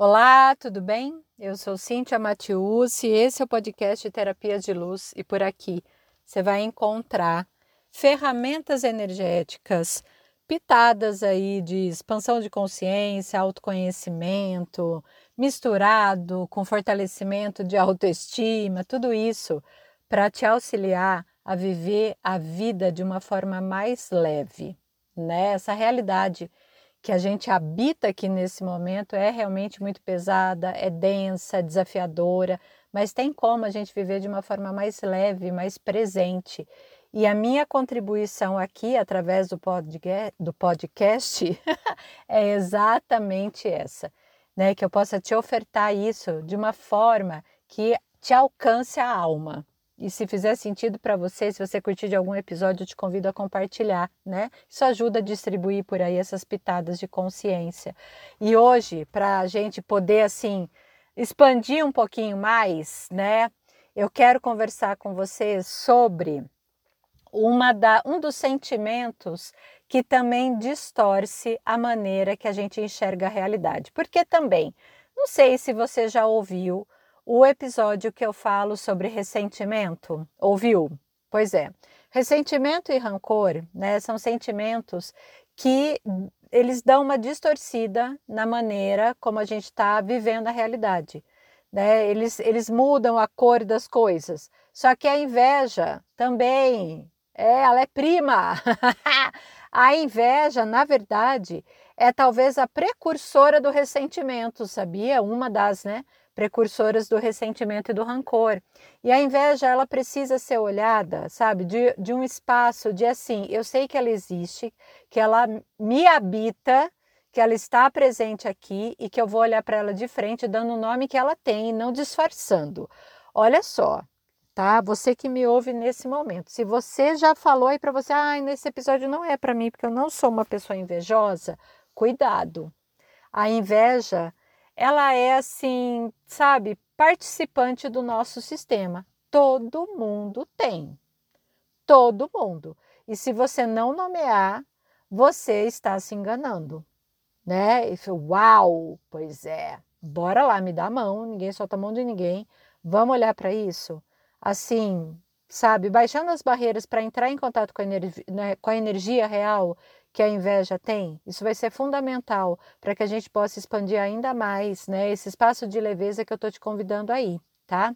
Olá, tudo bem? Eu sou Cíntia Matius e esse é o podcast Terapias de Luz e por aqui você vai encontrar ferramentas energéticas pitadas aí de expansão de consciência, autoconhecimento, misturado com fortalecimento de autoestima, tudo isso para te auxiliar a viver a vida de uma forma mais leve, né? Essa realidade que a gente habita aqui nesse momento é realmente muito pesada, é densa, é desafiadora, mas tem como a gente viver de uma forma mais leve, mais presente. E a minha contribuição aqui, através do podcast, do podcast é exatamente essa, né? Que eu possa te ofertar isso de uma forma que te alcance a alma. E se fizer sentido para você, se você curtir de algum episódio, eu te convido a compartilhar, né? Isso ajuda a distribuir por aí essas pitadas de consciência. E hoje, para a gente poder, assim, expandir um pouquinho mais, né? Eu quero conversar com vocês sobre uma da, um dos sentimentos que também distorce a maneira que a gente enxerga a realidade. Porque também, não sei se você já ouviu o episódio que eu falo sobre ressentimento. Ouviu? Pois é. Ressentimento e rancor, né, são sentimentos que eles dão uma distorcida na maneira como a gente está vivendo a realidade. Né? Eles, eles mudam a cor das coisas. Só que a inveja também, é, ela é prima. a inveja, na verdade, é talvez a precursora do ressentimento, sabia? Uma das, né? Precursoras do ressentimento e do rancor. E a inveja, ela precisa ser olhada, sabe, de, de um espaço de assim, eu sei que ela existe, que ela me habita, que ela está presente aqui e que eu vou olhar para ela de frente, dando o nome que ela tem não disfarçando. Olha só, tá? Você que me ouve nesse momento. Se você já falou aí para você, ah, nesse episódio não é para mim, porque eu não sou uma pessoa invejosa, cuidado. A inveja, ela é assim, sabe, participante do nosso sistema. Todo mundo tem. Todo mundo. E se você não nomear, você está se enganando, né? E foi, uau, pois é. Bora lá, me dá a mão, ninguém solta a mão de ninguém. Vamos olhar para isso? Assim, sabe, baixando as barreiras para entrar em contato com a, energia, né, com a energia real que a inveja tem. Isso vai ser fundamental para que a gente possa expandir ainda mais né, esse espaço de leveza que eu estou te convidando aí, tá?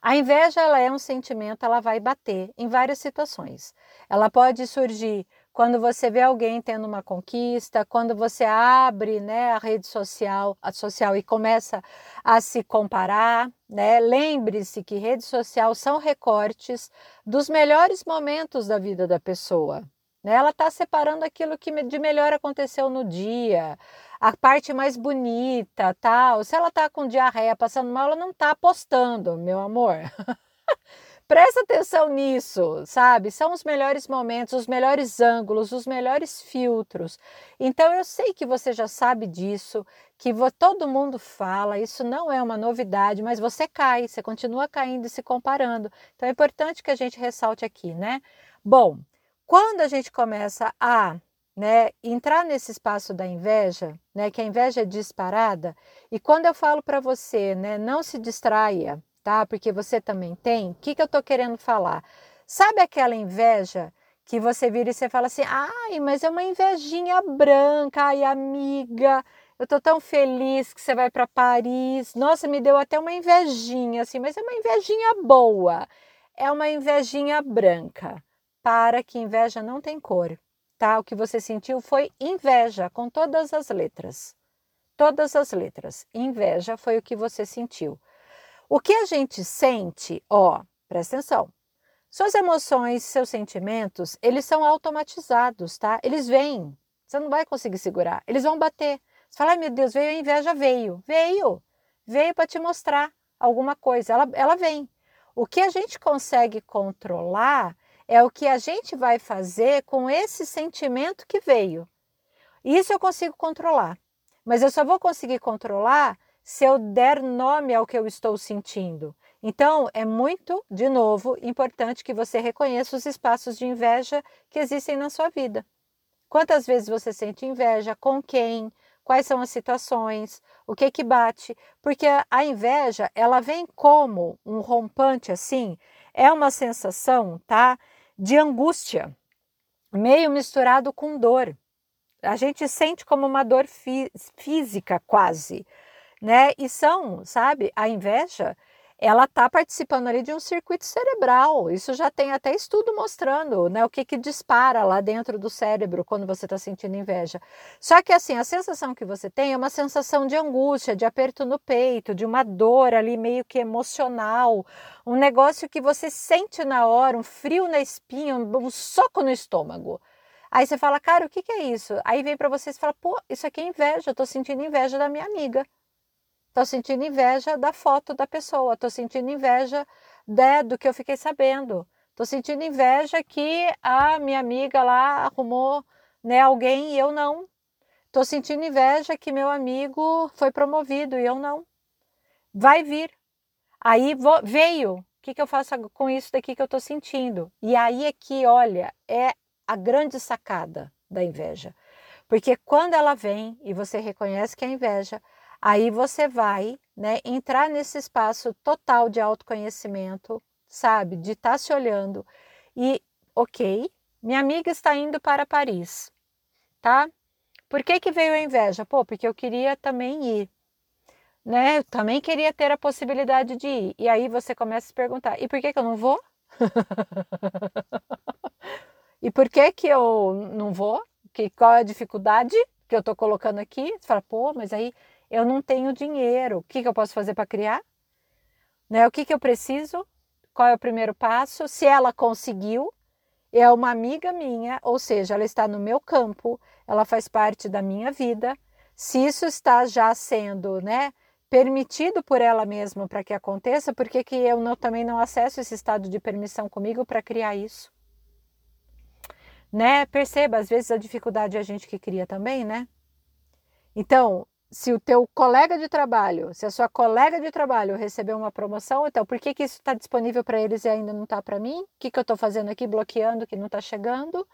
A inveja ela é um sentimento, ela vai bater em várias situações. Ela pode surgir quando você vê alguém tendo uma conquista, quando você abre né, a rede social, a social e começa a se comparar. Né? Lembre-se que rede social são recortes dos melhores momentos da vida da pessoa. Né? Ela está separando aquilo que de melhor aconteceu no dia, a parte mais bonita, tal. Se ela está com diarreia, passando mal, ela não está postando, meu amor. Presta atenção nisso, sabe? São os melhores momentos, os melhores ângulos, os melhores filtros. Então eu sei que você já sabe disso, que todo mundo fala, isso não é uma novidade, mas você cai, você continua caindo e se comparando. Então é importante que a gente ressalte aqui, né? Bom, quando a gente começa a né, entrar nesse espaço da inveja, né, que a inveja é disparada, e quando eu falo para você, né, não se distraia, tá? Porque você também tem, o que, que eu estou querendo falar? Sabe aquela inveja que você vira e você fala assim, ai, mas é uma invejinha branca, ai, amiga, eu tô tão feliz que você vai para Paris. Nossa, me deu até uma invejinha assim, mas é uma invejinha boa. É uma invejinha branca para que inveja não tem cor, tá? O que você sentiu foi inveja com todas as letras. Todas as letras. Inveja foi o que você sentiu. O que a gente sente, ó, presta atenção. Suas emoções, seus sentimentos, eles são automatizados, tá? Eles vêm. Você não vai conseguir segurar. Eles vão bater. Você fala, ai meu Deus, veio a inveja, veio. Veio. Veio para te mostrar alguma coisa. Ela, ela vem. O que a gente consegue controlar é o que a gente vai fazer com esse sentimento que veio. Isso eu consigo controlar, mas eu só vou conseguir controlar se eu der nome ao que eu estou sentindo. Então, é muito, de novo, importante que você reconheça os espaços de inveja que existem na sua vida. Quantas vezes você sente inveja? Com quem? quais são as situações, o que que bate, porque a inveja, ela vem como um rompante assim, é uma sensação, tá? De angústia, meio misturado com dor. A gente sente como uma dor fí física quase, né? E são, sabe, a inveja, ela está participando ali de um circuito cerebral. Isso já tem até estudo mostrando né, o que, que dispara lá dentro do cérebro quando você está sentindo inveja. Só que assim, a sensação que você tem é uma sensação de angústia, de aperto no peito, de uma dor ali meio que emocional, um negócio que você sente na hora, um frio na espinha, um, soco no estômago. Aí você fala, cara, o que, que é isso? Aí vem para você e fala, pô, isso aqui é inveja, eu tô sentindo inveja da minha amiga. Estou sentindo inveja da foto da pessoa, estou sentindo inveja né, do que eu fiquei sabendo. Estou sentindo inveja que a minha amiga lá arrumou né, alguém e eu não. Estou sentindo inveja que meu amigo foi promovido e eu não. Vai vir. Aí vou, veio. O que, que eu faço com isso daqui que eu estou sentindo? E aí é que, olha, é a grande sacada da inveja. Porque quando ela vem e você reconhece que é inveja, Aí você vai né, entrar nesse espaço total de autoconhecimento, sabe? De estar tá se olhando e, ok, minha amiga está indo para Paris, tá? Por que, que veio a inveja? Pô, porque eu queria também ir, né? Eu também queria ter a possibilidade de ir. E aí você começa a se perguntar: e por que, que eu não vou? e por que, que eu não vou? Que, qual é a dificuldade que eu estou colocando aqui? Você fala, pô, mas aí eu não tenho dinheiro. O que, que eu posso fazer para criar? Né? O que, que eu preciso? Qual é o primeiro passo? Se ela conseguiu, é uma amiga minha, ou seja, ela está no meu campo, ela faz parte da minha vida. Se isso está já sendo, né, permitido por ela mesma para que aconteça, por que, que eu não, também não acesso esse estado de permissão comigo para criar isso? Né? Perceba, às vezes a dificuldade é a gente que cria também, né? Então, se o teu colega de trabalho, se a sua colega de trabalho recebeu uma promoção, então por que, que isso está disponível para eles e ainda não está para mim? O que, que eu estou fazendo aqui bloqueando que não está chegando?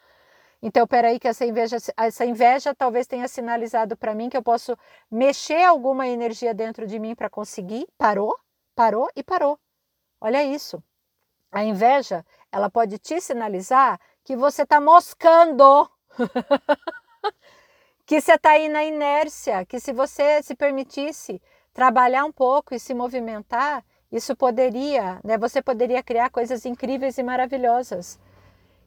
Então, peraí, que essa inveja, essa inveja talvez tenha sinalizado para mim que eu posso mexer alguma energia dentro de mim para conseguir. Parou, parou e parou. Olha isso. A inveja, ela pode te sinalizar que você está moscando. que você está aí na inércia, que se você se permitisse trabalhar um pouco e se movimentar, isso poderia, né? Você poderia criar coisas incríveis e maravilhosas.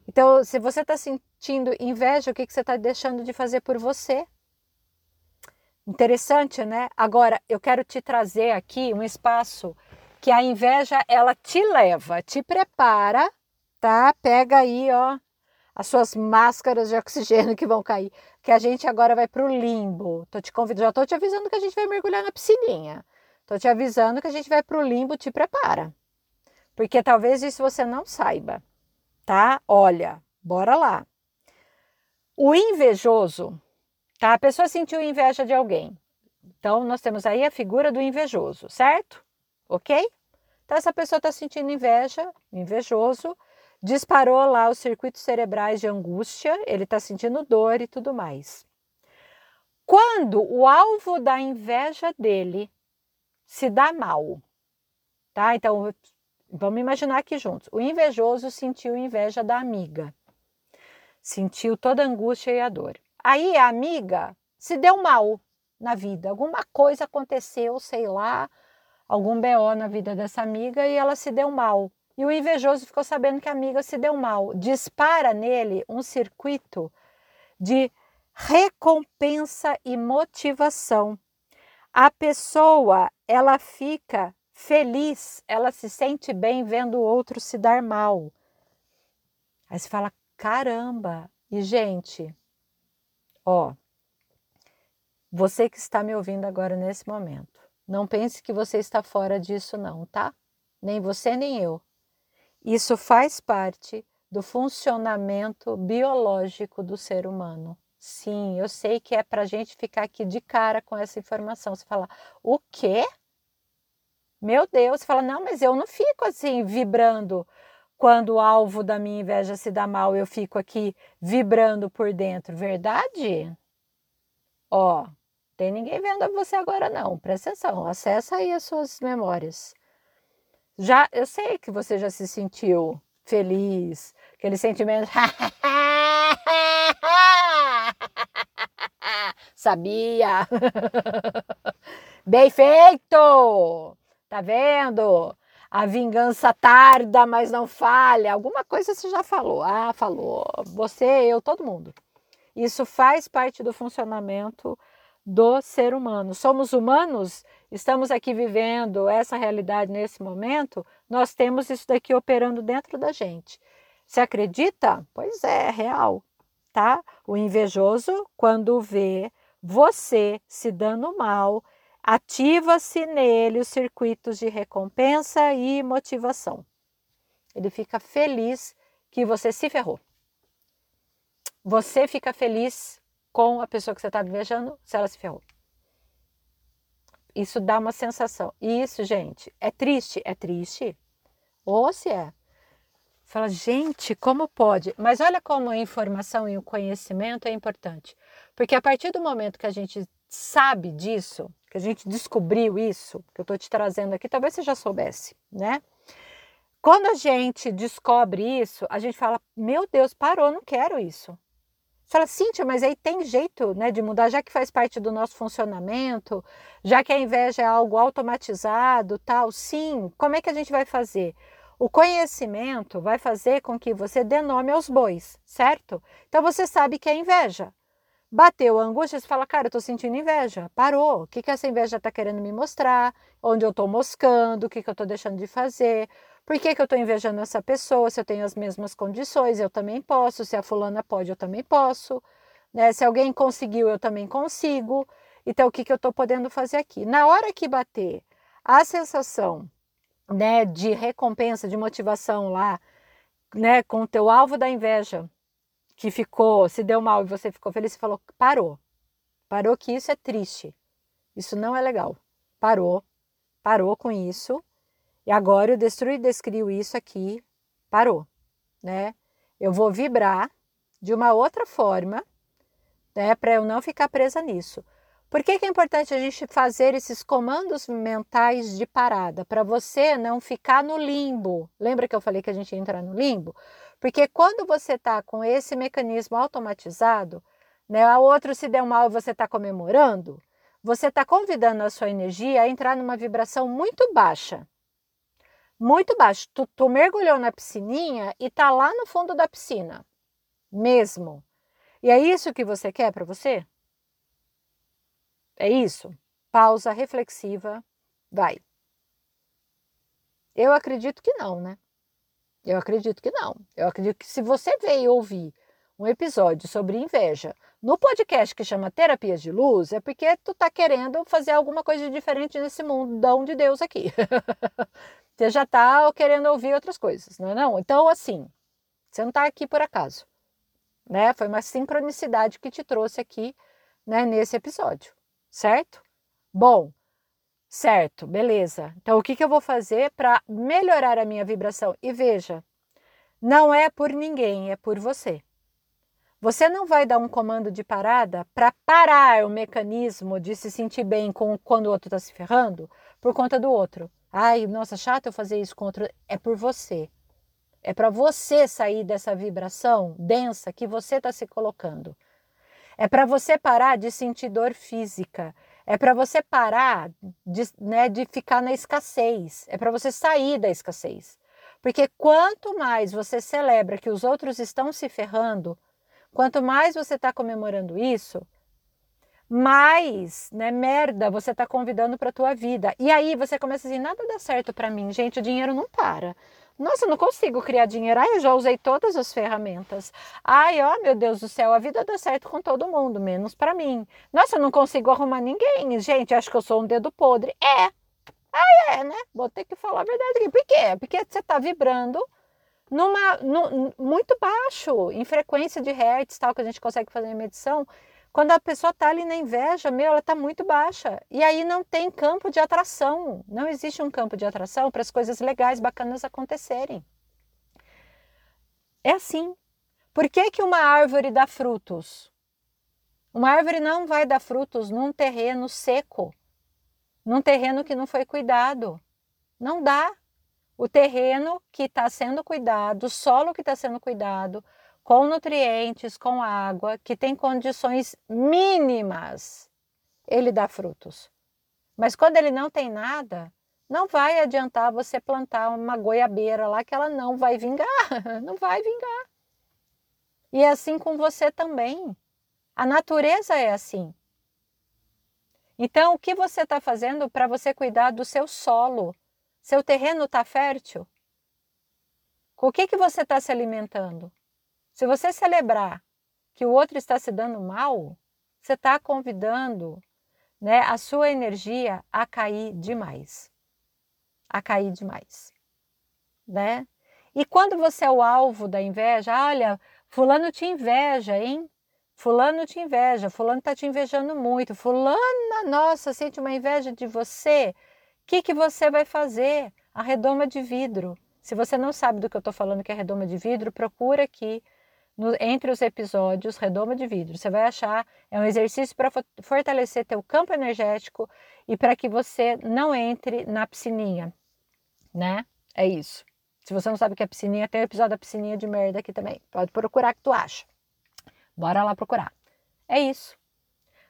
Então, se você está sentindo inveja, o que, que você está deixando de fazer por você? Interessante, né? Agora, eu quero te trazer aqui um espaço que a inveja ela te leva, te prepara, tá? Pega aí, ó, as suas máscaras de oxigênio que vão cair, que a gente agora vai para o limbo. Tô te convidando, já estou te avisando que a gente vai mergulhar na piscininha. Estou te avisando que a gente vai para o limbo, te prepara. Porque talvez isso você não saiba, tá? Olha, bora lá. O invejoso, tá? A pessoa sentiu inveja de alguém. Então, nós temos aí a figura do invejoso, certo? Ok? Então, essa pessoa está sentindo inveja, invejoso, disparou lá os circuitos cerebrais de angústia, ele está sentindo dor e tudo mais. Quando o alvo da inveja dele se dá mal, tá? Então, vamos imaginar aqui juntos. O invejoso sentiu inveja da amiga, sentiu toda a angústia e a dor. Aí a amiga se deu mal na vida, alguma coisa aconteceu, sei lá, algum BO na vida dessa amiga e ela se deu mal. E o invejoso ficou sabendo que a amiga se deu mal. Dispara nele um circuito de recompensa e motivação. A pessoa, ela fica feliz, ela se sente bem vendo o outro se dar mal. Aí você fala: caramba! E, gente, ó, você que está me ouvindo agora nesse momento, não pense que você está fora disso, não, tá? Nem você, nem eu. Isso faz parte do funcionamento biológico do ser humano. Sim, eu sei que é para a gente ficar aqui de cara com essa informação. Você fala, o quê? Meu Deus, você fala, não, mas eu não fico assim vibrando quando o alvo da minha inveja se dá mal, eu fico aqui vibrando por dentro, verdade? Ó, Tem ninguém vendo você agora não. Presta atenção, acessa aí as suas memórias. Já, eu sei que você já se sentiu feliz, aquele sentimento. Sabia! Bem feito! Tá vendo? A vingança tarda, mas não falha. Alguma coisa você já falou. Ah, falou. Você, eu, todo mundo. Isso faz parte do funcionamento do ser humano. Somos humanos, estamos aqui vivendo essa realidade nesse momento, nós temos isso daqui operando dentro da gente. Você acredita? Pois é, é real, tá? O invejoso, quando vê você se dando mal, ativa-se nele os circuitos de recompensa e motivação. Ele fica feliz que você se ferrou. Você fica feliz com a pessoa que você está invejando se ela se ferrou. Isso dá uma sensação. Isso, gente, é triste? É triste. Ou se é. Fala, gente, como pode? Mas olha como a informação e o conhecimento é importante. Porque a partir do momento que a gente sabe disso, que a gente descobriu isso, que eu estou te trazendo aqui, talvez você já soubesse, né? Quando a gente descobre isso, a gente fala: Meu Deus, parou, não quero isso. Você fala, Cíntia, mas aí tem jeito né, de mudar, já que faz parte do nosso funcionamento, já que a inveja é algo automatizado, tal. Sim, como é que a gente vai fazer? O conhecimento vai fazer com que você dê nome aos bois, certo? Então você sabe que é inveja. Bateu a angústia, você fala, cara, eu estou sentindo inveja. Parou. O que, que essa inveja está querendo me mostrar? Onde eu estou moscando? O que, que eu estou deixando de fazer? Por que, que eu estou invejando essa pessoa? Se eu tenho as mesmas condições, eu também posso. Se a fulana pode, eu também posso. Né? Se alguém conseguiu, eu também consigo. Então, o que, que eu estou podendo fazer aqui? Na hora que bater a sensação né, de recompensa, de motivação lá, né, com o teu alvo da inveja, que ficou, se deu mal e você ficou feliz, você falou, parou. Parou que isso é triste. Isso não é legal. Parou. Parou com isso. E agora destruo e descrio isso aqui, parou, né? Eu vou vibrar de uma outra forma, né, para eu não ficar presa nisso. Por que, que é importante a gente fazer esses comandos mentais de parada? Para você não ficar no limbo. Lembra que eu falei que a gente ia entrar no limbo? Porque quando você está com esse mecanismo automatizado, né, a outro se deu mal você está comemorando, você está convidando a sua energia a entrar numa vibração muito baixa muito baixo. Tu, tu mergulhou na piscininha e tá lá no fundo da piscina, mesmo. E é isso que você quer para você? É isso? Pausa reflexiva, vai. Eu acredito que não, né? Eu acredito que não. Eu acredito que se você veio ouvir um episódio sobre inveja no podcast que chama Terapias de Luz, é porque tu tá querendo fazer alguma coisa diferente nesse mundão de Deus aqui. Você já está querendo ouvir outras coisas, não é não? Então, assim, você não está aqui por acaso, né? Foi uma sincronicidade que te trouxe aqui, né, nesse episódio, certo? Bom, certo, beleza. Então, o que, que eu vou fazer para melhorar a minha vibração? E veja, não é por ninguém, é por você. Você não vai dar um comando de parada para parar o mecanismo de se sentir bem com quando o outro está se ferrando por conta do outro. Ai, nossa, chato eu fazer isso contra. É por você. É para você sair dessa vibração densa que você está se colocando. É para você parar de sentir dor física. É para você parar de, né, de ficar na escassez. É para você sair da escassez. Porque quanto mais você celebra que os outros estão se ferrando, quanto mais você está comemorando isso, mais, né, merda você está convidando para a tua vida. E aí você começa a dizer, nada dá certo para mim, gente, o dinheiro não para. Nossa, não consigo criar dinheiro. Ai, eu já usei todas as ferramentas. Ai, ó, meu Deus do céu, a vida dá certo com todo mundo, menos para mim. Nossa, eu não consigo arrumar ninguém. Gente, acho que eu sou um dedo podre. É. Ah, é, né? Vou ter que falar a verdade aqui. Por quê? Porque você está vibrando numa, no, muito baixo, em frequência de hertz, tal, que a gente consegue fazer medição. Quando a pessoa está ali na inveja, meu, ela está muito baixa. E aí não tem campo de atração. Não existe um campo de atração para as coisas legais, bacanas acontecerem. É assim. Por que, que uma árvore dá frutos? Uma árvore não vai dar frutos num terreno seco, num terreno que não foi cuidado. Não dá. O terreno que está sendo cuidado, o solo que está sendo cuidado, com nutrientes, com água, que tem condições mínimas, ele dá frutos. Mas quando ele não tem nada, não vai adiantar você plantar uma goiabeira lá que ela não vai vingar, não vai vingar. E é assim com você também. A natureza é assim. Então, o que você está fazendo para você cuidar do seu solo? Seu terreno está fértil? Com o que, que você está se alimentando? Se você celebrar que o outro está se dando mal, você está convidando né, a sua energia a cair demais. A cair demais. Né? E quando você é o alvo da inveja, olha, fulano te inveja, hein? Fulano te inveja, fulano está te invejando muito, fulana, nossa, sente uma inveja de você. O que, que você vai fazer? A redoma de vidro. Se você não sabe do que eu estou falando que é redoma de vidro, procura aqui no, entre os episódios redoma de vidro. Você vai achar, é um exercício para fortalecer teu campo energético e para que você não entre na piscininha, né? É isso. Se você não sabe o que é piscininha, tem o episódio da piscininha de merda aqui também. Pode procurar que tu acha. Bora lá procurar. É isso.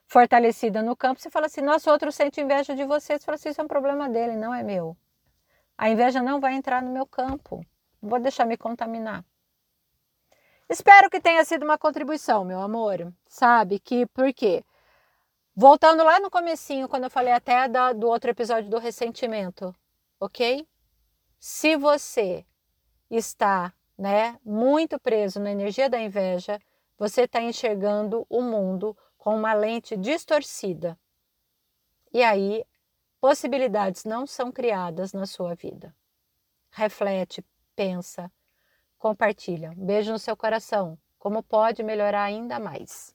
Fortalecida no campo, você fala assim: nossa, outro sente inveja de você. Você fala assim: isso é um problema dele, não é meu. A inveja não vai entrar no meu campo. Vou deixar me contaminar. Espero que tenha sido uma contribuição, meu amor. Sabe que por quê? Voltando lá no comecinho, quando eu falei até da, do outro episódio do ressentimento, ok? Se você está, né, muito preso na energia da inveja, você está enxergando o mundo com uma lente distorcida. E aí, possibilidades não são criadas na sua vida. Reflete, pensa, compartilha. Beijo no seu coração. Como pode melhorar ainda mais?